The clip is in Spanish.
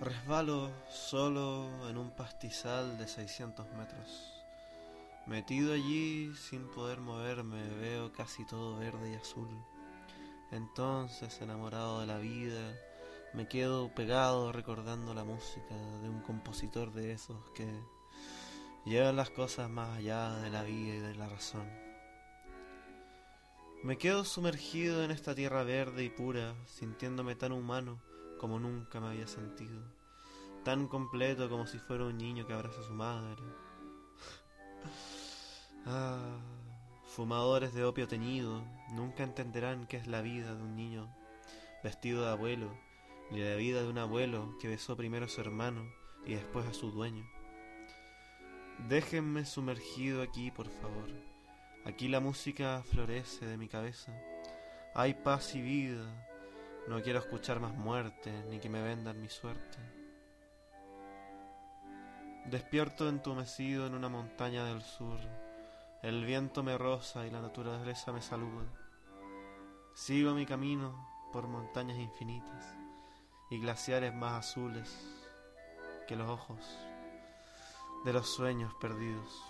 Resbalo solo en un pastizal de 600 metros. Metido allí sin poder moverme, veo casi todo verde y azul. Entonces, enamorado de la vida, me quedo pegado recordando la música de un compositor de esos que llevan las cosas más allá de la vida y de la razón. Me quedo sumergido en esta tierra verde y pura, sintiéndome tan humano como nunca me había sentido, tan completo como si fuera un niño que abraza a su madre. ah, fumadores de opio teñido nunca entenderán qué es la vida de un niño vestido de abuelo, ni la vida de un abuelo que besó primero a su hermano y después a su dueño. Déjenme sumergido aquí, por favor. Aquí la música florece de mi cabeza. Hay paz y vida. No quiero escuchar más muerte, ni que me vendan mi suerte. Despierto entumecido en una montaña del sur. El viento me roza y la naturaleza me saluda. Sigo mi camino por montañas infinitas y glaciares más azules que los ojos de los sueños perdidos.